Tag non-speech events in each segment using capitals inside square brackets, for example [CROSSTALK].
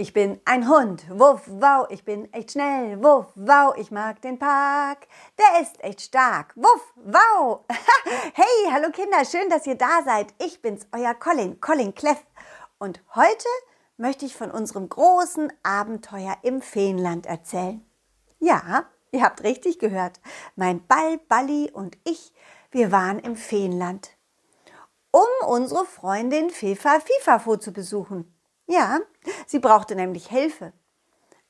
Ich bin ein Hund, wuff, wow, ich bin echt schnell, wuff, wow, ich mag den Park, der ist echt stark, wuff, wow. [LAUGHS] hey, hallo Kinder, schön, dass ihr da seid. Ich bin's, euer Colin, Colin Cleff. Und heute möchte ich von unserem großen Abenteuer im Feenland erzählen. Ja, ihr habt richtig gehört. Mein Ball, Balli und ich, wir waren im Feenland, um unsere Freundin Fefa Fifafo zu besuchen. Ja, sie brauchte nämlich Hilfe.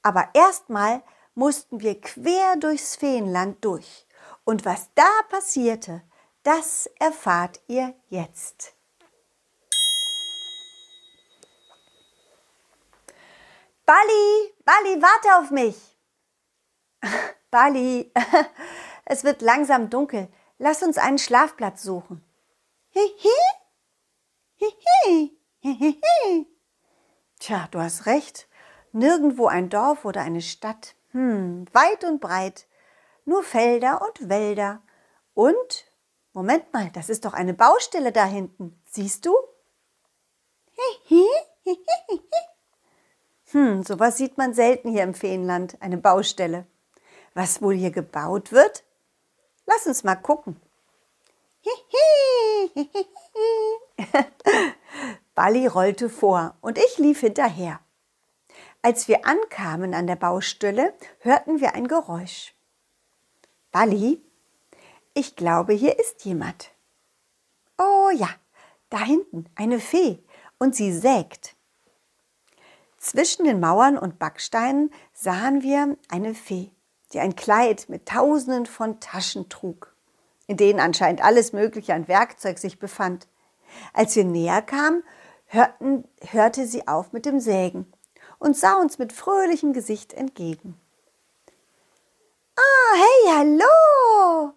Aber erstmal mussten wir quer durchs Feenland durch. Und was da passierte, das erfahrt ihr jetzt. Bali, Bali, warte auf mich. [LAUGHS] Bali, [LAUGHS] es wird langsam dunkel. Lass uns einen Schlafplatz suchen. Hihi, hihi, hihi. Tja, du hast recht. Nirgendwo ein Dorf oder eine Stadt. Hm, weit und breit. Nur Felder und Wälder. Und, Moment mal, das ist doch eine Baustelle da hinten. Siehst du? [LAUGHS] Hm, sowas sieht man selten hier im Feenland, eine Baustelle. Was wohl hier gebaut wird? Lass uns mal gucken. [LAUGHS] [LAUGHS] Bali rollte vor und ich lief hinterher. Als wir ankamen an der Baustelle, hörten wir ein Geräusch. Bali, ich glaube, hier ist jemand. Oh ja, da hinten eine Fee und sie sägt. Zwischen den Mauern und Backsteinen sahen wir eine Fee, die ein Kleid mit tausenden von Taschen trug, in denen anscheinend alles Mögliche an Werkzeug sich befand. Als wir näher kamen, hörten, hörte sie auf mit dem Sägen und sah uns mit fröhlichem Gesicht entgegen. Ah, hey, hallo!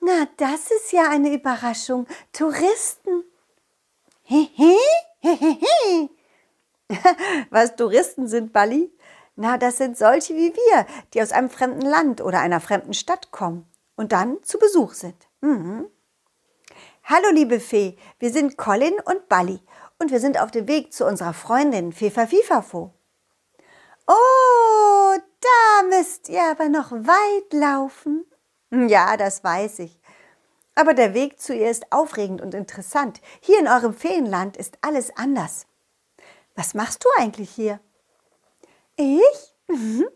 Na, das ist ja eine Überraschung. Touristen. Hehe, hehehe. [LAUGHS] Was Touristen sind, Bali? Na, das sind solche wie wir, die aus einem fremden Land oder einer fremden Stadt kommen und dann zu Besuch sind. Mhm. Hallo, liebe Fee, wir sind Colin und Bali und wir sind auf dem Weg zu unserer Freundin Fefa Fifafo. Oh, da müsst ihr aber noch weit laufen. Ja, das weiß ich. Aber der Weg zu ihr ist aufregend und interessant. Hier in eurem Feenland ist alles anders. Was machst du eigentlich hier? Ich? [LAUGHS]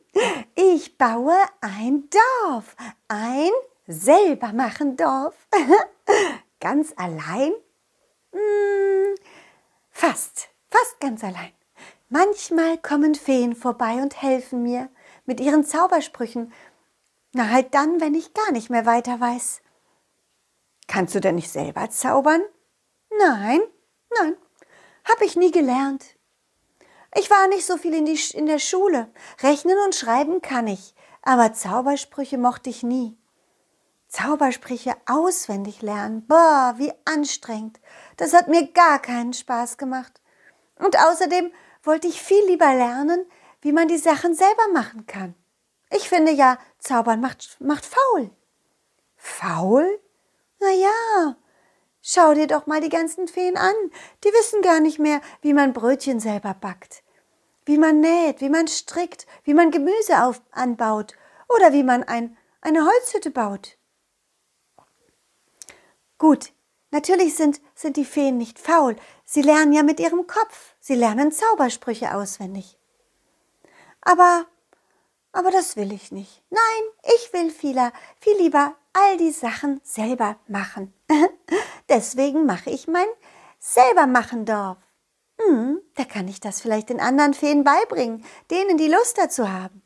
Ich baue ein Dorf. Ein Selbermachen-Dorf. [LAUGHS] Ganz allein? Hm, Fast, fast ganz allein. Manchmal kommen Feen vorbei und helfen mir mit ihren Zaubersprüchen. Na halt dann, wenn ich gar nicht mehr weiter weiß. Kannst du denn nicht selber zaubern? Nein, nein, hab ich nie gelernt. Ich war nicht so viel in, die, in der Schule. Rechnen und schreiben kann ich, aber Zaubersprüche mochte ich nie. Zaubersprüche auswendig lernen. Boah, wie anstrengend. Das hat mir gar keinen Spaß gemacht. Und außerdem wollte ich viel lieber lernen, wie man die Sachen selber machen kann. Ich finde ja, Zaubern macht, macht faul. Faul? Na ja, schau dir doch mal die ganzen Feen an. Die wissen gar nicht mehr, wie man Brötchen selber backt, wie man näht, wie man strickt, wie man Gemüse auf, anbaut oder wie man ein, eine Holzhütte baut. Gut, natürlich sind, sind die Feen nicht faul. Sie lernen ja mit ihrem Kopf. Sie lernen Zaubersprüche auswendig. Aber, aber das will ich nicht. Nein, ich will vieler, viel lieber all die Sachen selber machen. [LAUGHS] Deswegen mache ich mein Selbermachendorf. Hm, da kann ich das vielleicht den anderen Feen beibringen, denen die Lust dazu haben.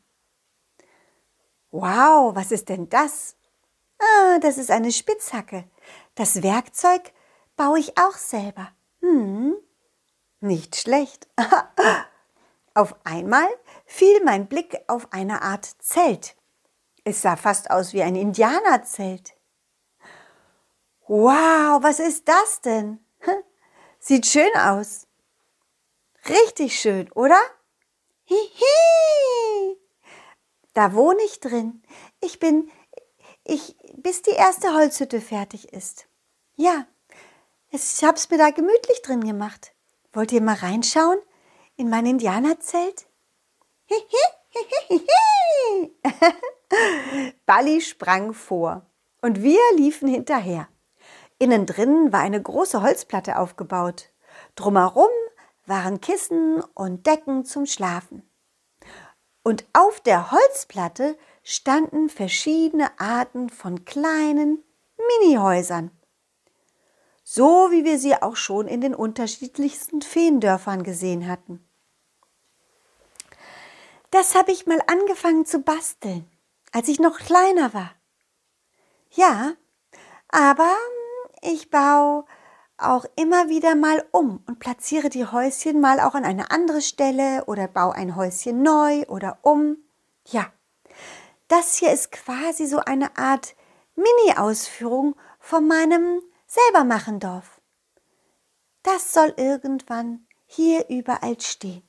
Wow, was ist denn das? Ah, das ist eine Spitzhacke. Das Werkzeug baue ich auch selber. Hm, nicht schlecht. [LAUGHS] auf einmal fiel mein Blick auf eine Art Zelt. Es sah fast aus wie ein Indianerzelt. Wow, was ist das denn? [LAUGHS] Sieht schön aus. Richtig schön, oder? Hihi. Da wohne ich drin. Ich bin, ich, bis die erste Holzhütte fertig ist. Ja, ich habe es mir da gemütlich drin gemacht. Wollt ihr mal reinschauen in mein Indianerzelt? [LAUGHS] Balli sprang vor und wir liefen hinterher. Innen drin war eine große Holzplatte aufgebaut. Drumherum waren Kissen und Decken zum Schlafen. Und auf der Holzplatte standen verschiedene Arten von kleinen Minihäusern. So wie wir sie auch schon in den unterschiedlichsten Feendörfern gesehen hatten. Das habe ich mal angefangen zu basteln, als ich noch kleiner war. Ja, aber ich baue auch immer wieder mal um und platziere die Häuschen mal auch an eine andere Stelle oder baue ein Häuschen neu oder um. Ja, das hier ist quasi so eine Art Mini-Ausführung von meinem Selbermachendorf. Das soll irgendwann hier überall stehen.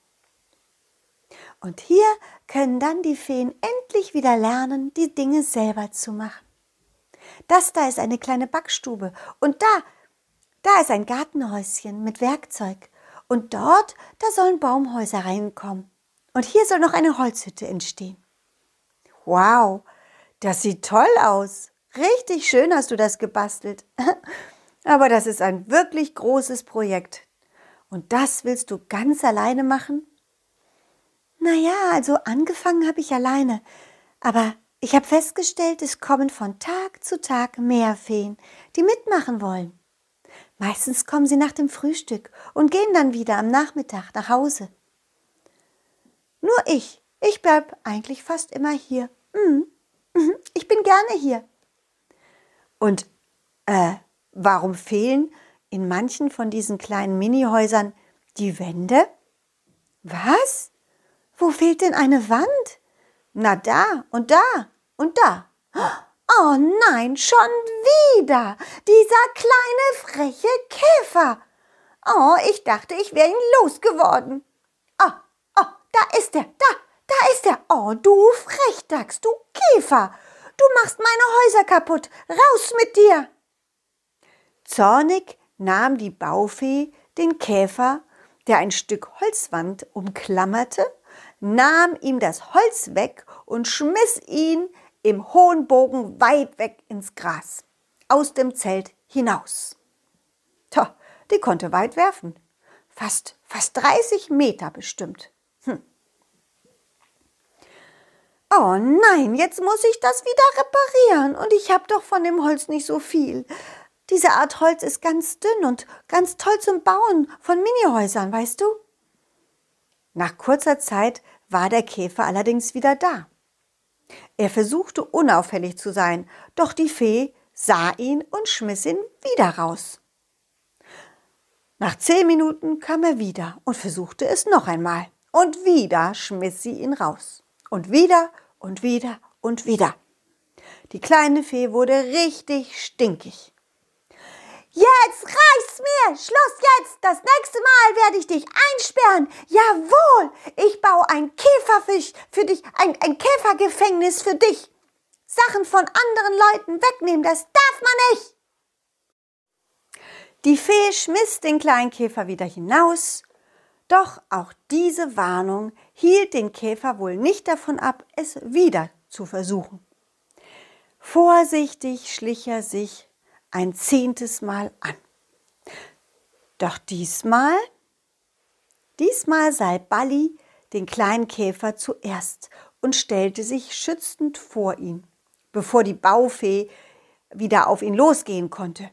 Und hier können dann die Feen endlich wieder lernen, die Dinge selber zu machen. Das da ist eine kleine Backstube und da, da ist ein Gartenhäuschen mit Werkzeug und dort, da sollen Baumhäuser reinkommen. Und hier soll noch eine Holzhütte entstehen. Wow, das sieht toll aus. Richtig schön hast du das gebastelt. [LAUGHS] Aber das ist ein wirklich großes Projekt. Und das willst du ganz alleine machen? Naja, also angefangen habe ich alleine. Aber ich habe festgestellt, es kommen von Tag zu Tag mehr Feen, die mitmachen wollen. Meistens kommen sie nach dem Frühstück und gehen dann wieder am Nachmittag nach Hause. Nur ich, ich bleib eigentlich fast immer hier. Mhm. Mhm. Ich bin gerne hier. Und äh, warum fehlen in manchen von diesen kleinen Minihäusern die Wände? Was? Wo fehlt denn eine Wand? Na da und da und da. Oh nein, schon wieder. Dieser kleine freche Käfer. Oh, ich dachte, ich wäre ihn losgeworden. Oh, oh, da ist er, da, da ist er. Oh, du Frechdachs, du Käfer. Du machst meine Häuser kaputt. Raus mit dir. Zornig nahm die Baufee den Käfer, der ein Stück Holzwand umklammerte, nahm ihm das Holz weg und schmiss ihn im hohen Bogen weit weg ins Gras, aus dem Zelt hinaus. Tja, die konnte weit werfen. Fast, fast 30 Meter bestimmt. Hm. Oh nein, jetzt muss ich das wieder reparieren und ich habe doch von dem Holz nicht so viel. Diese Art Holz ist ganz dünn und ganz toll zum Bauen von Minihäusern, weißt du? Nach kurzer Zeit war der Käfer allerdings wieder da. Er versuchte unauffällig zu sein, doch die Fee sah ihn und schmiss ihn wieder raus. Nach zehn Minuten kam er wieder und versuchte es noch einmal. Und wieder schmiss sie ihn raus. Und wieder und wieder und wieder. Die kleine Fee wurde richtig stinkig. Jetzt reicht's mir! Schluss jetzt! Das nächste Mal werde ich dich einsperren! Jawohl! Ich baue ein Käferfisch für dich, ein, ein Käfergefängnis für dich! Sachen von anderen Leuten wegnehmen, das darf man nicht! Die Fee schmiss den kleinen Käfer wieder hinaus, doch auch diese Warnung hielt den Käfer wohl nicht davon ab, es wieder zu versuchen. Vorsichtig schlich er sich ein zehntes Mal an. Doch diesmal, diesmal sah Balli den kleinen Käfer zuerst und stellte sich schützend vor ihn, bevor die Baufee wieder auf ihn losgehen konnte.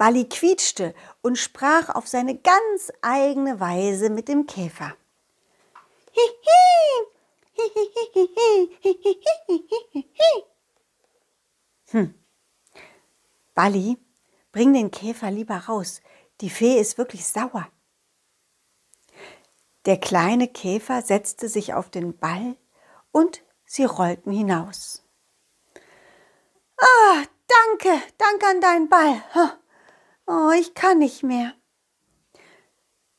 Balli quietschte und sprach auf seine ganz eigene Weise mit dem Käfer. Hm. Balli, bring den Käfer lieber raus. Die Fee ist wirklich sauer. Der kleine Käfer setzte sich auf den Ball und sie rollten hinaus. Ah, danke, danke an deinen Ball. Oh, ich kann nicht mehr.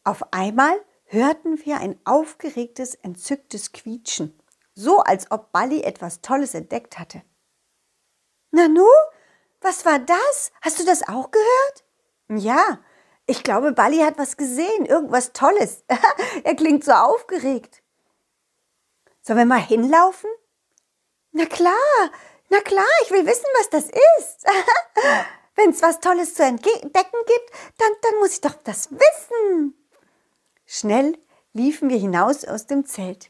Auf einmal hörten wir ein aufgeregtes, entzücktes Quietschen, so als ob Balli etwas Tolles entdeckt hatte. Nanu, was war das? Hast du das auch gehört? Ja, ich glaube, Bali hat was gesehen, irgendwas Tolles. [LAUGHS] er klingt so aufgeregt. Sollen wir mal hinlaufen? Na klar, na klar, ich will wissen, was das ist. [LAUGHS] Wenn es was Tolles zu entdecken gibt, dann, dann muss ich doch das wissen. Schnell liefen wir hinaus aus dem Zelt.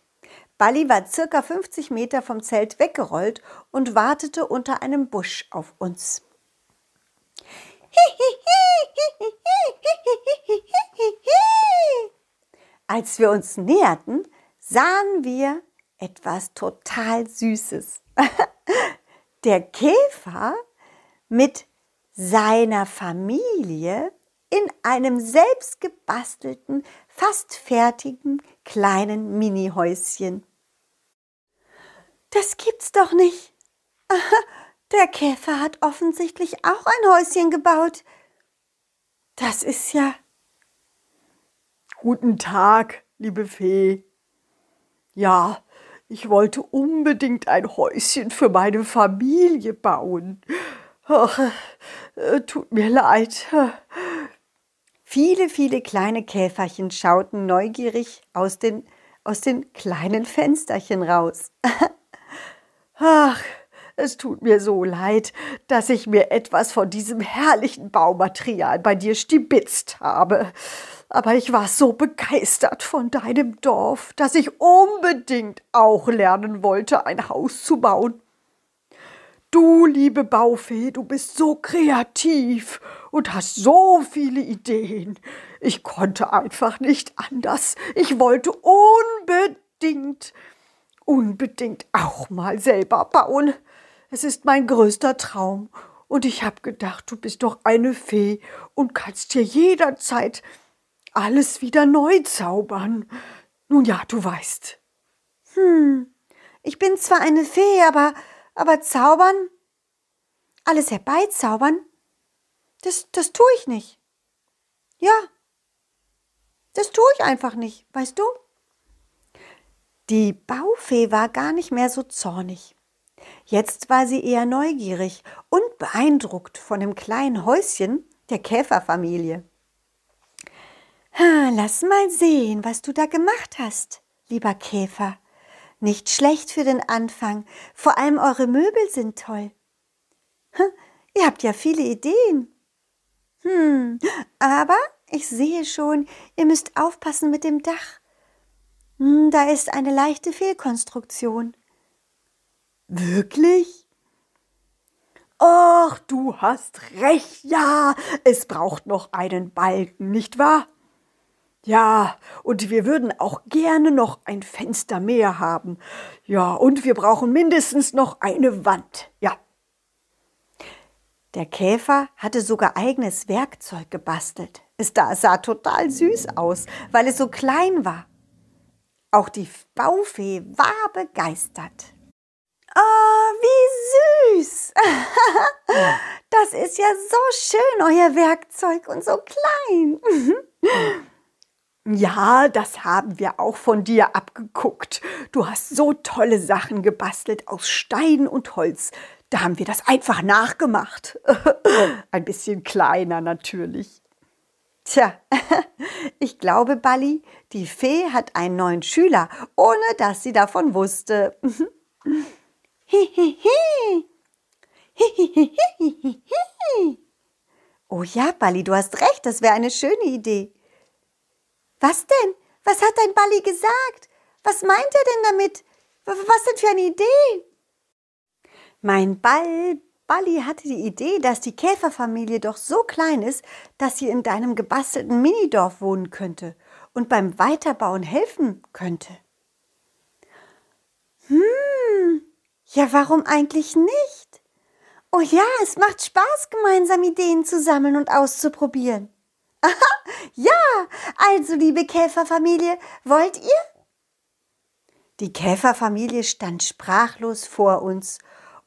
Bali war circa 50 Meter vom Zelt weggerollt und wartete unter einem Busch auf uns. Als wir uns näherten, sahen wir etwas total Süßes. [LAUGHS] Der Käfer mit seiner Familie in einem selbstgebastelten, fast fertigen kleinen Minihäuschen. Das gibt's doch nicht. Der Käfer hat offensichtlich auch ein Häuschen gebaut. Das ist ja. Guten Tag, liebe Fee. Ja, ich wollte unbedingt ein Häuschen für meine Familie bauen. Ach, äh, tut mir leid. Viele, viele kleine Käferchen schauten neugierig aus den, aus den kleinen Fensterchen raus. [LAUGHS] Ach, es tut mir so leid, dass ich mir etwas von diesem herrlichen Baumaterial bei dir stibitzt habe. Aber ich war so begeistert von deinem Dorf, dass ich unbedingt auch lernen wollte, ein Haus zu bauen. Du, liebe Baufee, du bist so kreativ und hast so viele Ideen. Ich konnte einfach nicht anders. Ich wollte unbedingt, unbedingt auch mal selber bauen. Es ist mein größter Traum. Und ich habe gedacht, du bist doch eine Fee und kannst dir jederzeit alles wieder neu zaubern. Nun ja, du weißt. Hm, ich bin zwar eine Fee, aber aber zaubern, alles herbeizaubern, das, das tue ich nicht. Ja, das tue ich einfach nicht, weißt du? Die Baufee war gar nicht mehr so zornig. Jetzt war sie eher neugierig und beeindruckt von dem kleinen Häuschen der Käferfamilie. Lass mal sehen, was du da gemacht hast, lieber Käfer, nicht schlecht für den Anfang. Vor allem eure Möbel sind toll. Hm, ihr habt ja viele Ideen. Hm, aber ich sehe schon, ihr müsst aufpassen mit dem Dach. Hm, da ist eine leichte Fehlkonstruktion. Wirklich? Ach, du hast recht, ja, es braucht noch einen Balken, nicht wahr? Ja, und wir würden auch gerne noch ein Fenster mehr haben. Ja, und wir brauchen mindestens noch eine Wand. Ja. Der Käfer hatte sogar eigenes Werkzeug gebastelt. Es sah total süß aus, weil es so klein war. Auch die Baufee war begeistert. Oh, wie süß! [LAUGHS] das ist ja so schön, euer Werkzeug und so klein. [LAUGHS] Ja, das haben wir auch von dir abgeguckt. Du hast so tolle Sachen gebastelt aus Stein und Holz. Da haben wir das einfach nachgemacht. [LAUGHS] Ein bisschen kleiner natürlich. Tja, [LAUGHS] ich glaube, Balli, die Fee hat einen neuen Schüler, ohne dass sie davon wusste. oh ja, Balli, du hast recht, das wäre eine schöne Idee. Was denn? Was hat dein Balli gesagt? Was meint er denn damit? Was denn für eine Idee? Mein Ball, Balli hatte die Idee, dass die Käferfamilie doch so klein ist, dass sie in deinem gebastelten Minidorf wohnen könnte und beim Weiterbauen helfen könnte. Hm, ja, warum eigentlich nicht? Oh ja, es macht Spaß, gemeinsam Ideen zu sammeln und auszuprobieren. [LAUGHS] Ja, also liebe Käferfamilie, wollt ihr? Die Käferfamilie stand sprachlos vor uns,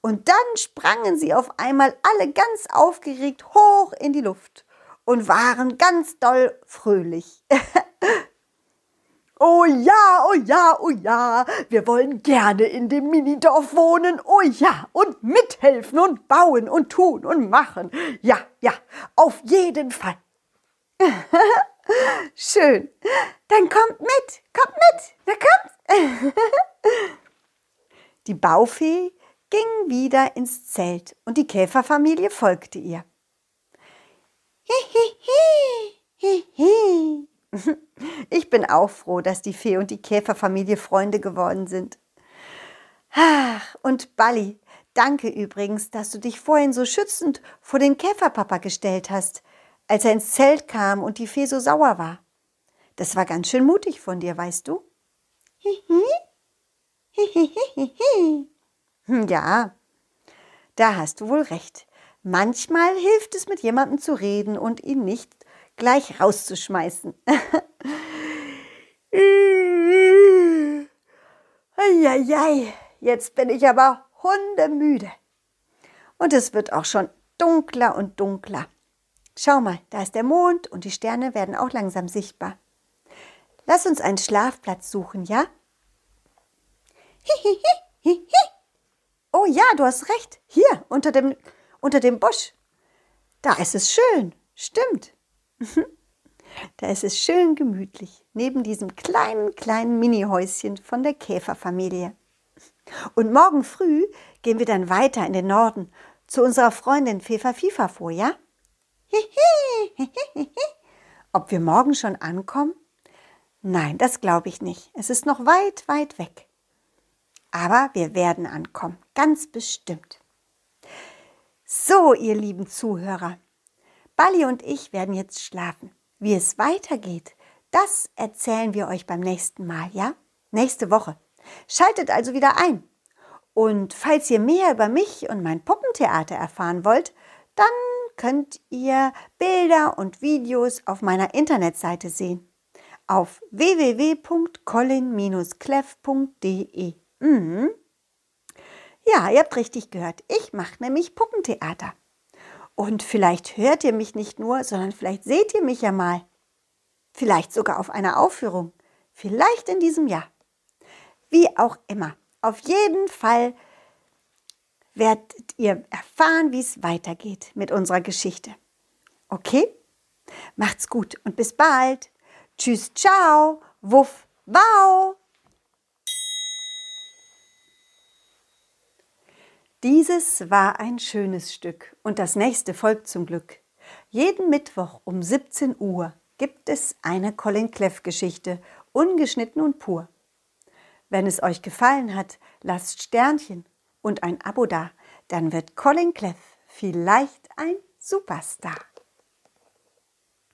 und dann sprangen sie auf einmal alle ganz aufgeregt hoch in die Luft und waren ganz doll fröhlich. [LAUGHS] Oh ja, oh ja, oh ja, wir wollen gerne in dem Minidorf wohnen, oh ja, und mithelfen und bauen und tun und machen. Ja, ja, auf jeden Fall. [LAUGHS] Schön. Dann kommt mit, kommt mit, na kommt. [LAUGHS] Die Baufee ging wieder ins Zelt und die Käferfamilie folgte ihr. [LAUGHS] Ich bin auch froh, dass die Fee und die Käferfamilie Freunde geworden sind. Ach, und Balli, danke übrigens, dass du dich vorhin so schützend vor den Käferpapa gestellt hast, als er ins Zelt kam und die Fee so sauer war. Das war ganz schön mutig von dir, weißt du? Hm, ja, da hast du wohl recht. Manchmal hilft es, mit jemandem zu reden und ihn nicht gleich rauszuschmeißen. [LAUGHS] Eieiei, jetzt bin ich aber hundemüde. Und es wird auch schon dunkler und dunkler. Schau mal, da ist der Mond und die Sterne werden auch langsam sichtbar. Lass uns einen Schlafplatz suchen, ja? Oh ja, du hast recht. Hier, unter dem, unter dem Busch. Da ist es schön. Stimmt. [LAUGHS] Da ist es schön gemütlich, neben diesem kleinen, kleinen Mini-Häuschen von der Käferfamilie. Und morgen früh gehen wir dann weiter in den Norden zu unserer Freundin Fefa Fifa vor, ja? [LAUGHS] Ob wir morgen schon ankommen? Nein, das glaube ich nicht. Es ist noch weit, weit weg. Aber wir werden ankommen, ganz bestimmt. So, ihr lieben Zuhörer, Bali und ich werden jetzt schlafen. Wie es weitergeht, das erzählen wir euch beim nächsten Mal, ja? Nächste Woche. Schaltet also wieder ein. Und falls ihr mehr über mich und mein Puppentheater erfahren wollt, dann könnt ihr Bilder und Videos auf meiner Internetseite sehen. Auf www.colin-cleff.de. Mhm. Ja, ihr habt richtig gehört. Ich mache nämlich Puppentheater. Und vielleicht hört ihr mich nicht nur, sondern vielleicht seht ihr mich ja mal. Vielleicht sogar auf einer Aufführung. Vielleicht in diesem Jahr. Wie auch immer. Auf jeden Fall werdet ihr erfahren, wie es weitergeht mit unserer Geschichte. Okay? Macht's gut und bis bald. Tschüss, ciao, wuff, wow. Dieses war ein schönes Stück und das nächste folgt zum Glück. Jeden Mittwoch um 17 Uhr gibt es eine Colin Cleff Geschichte, ungeschnitten und pur. Wenn es euch gefallen hat, lasst Sternchen und ein Abo da, dann wird Colin Cleff vielleicht ein Superstar.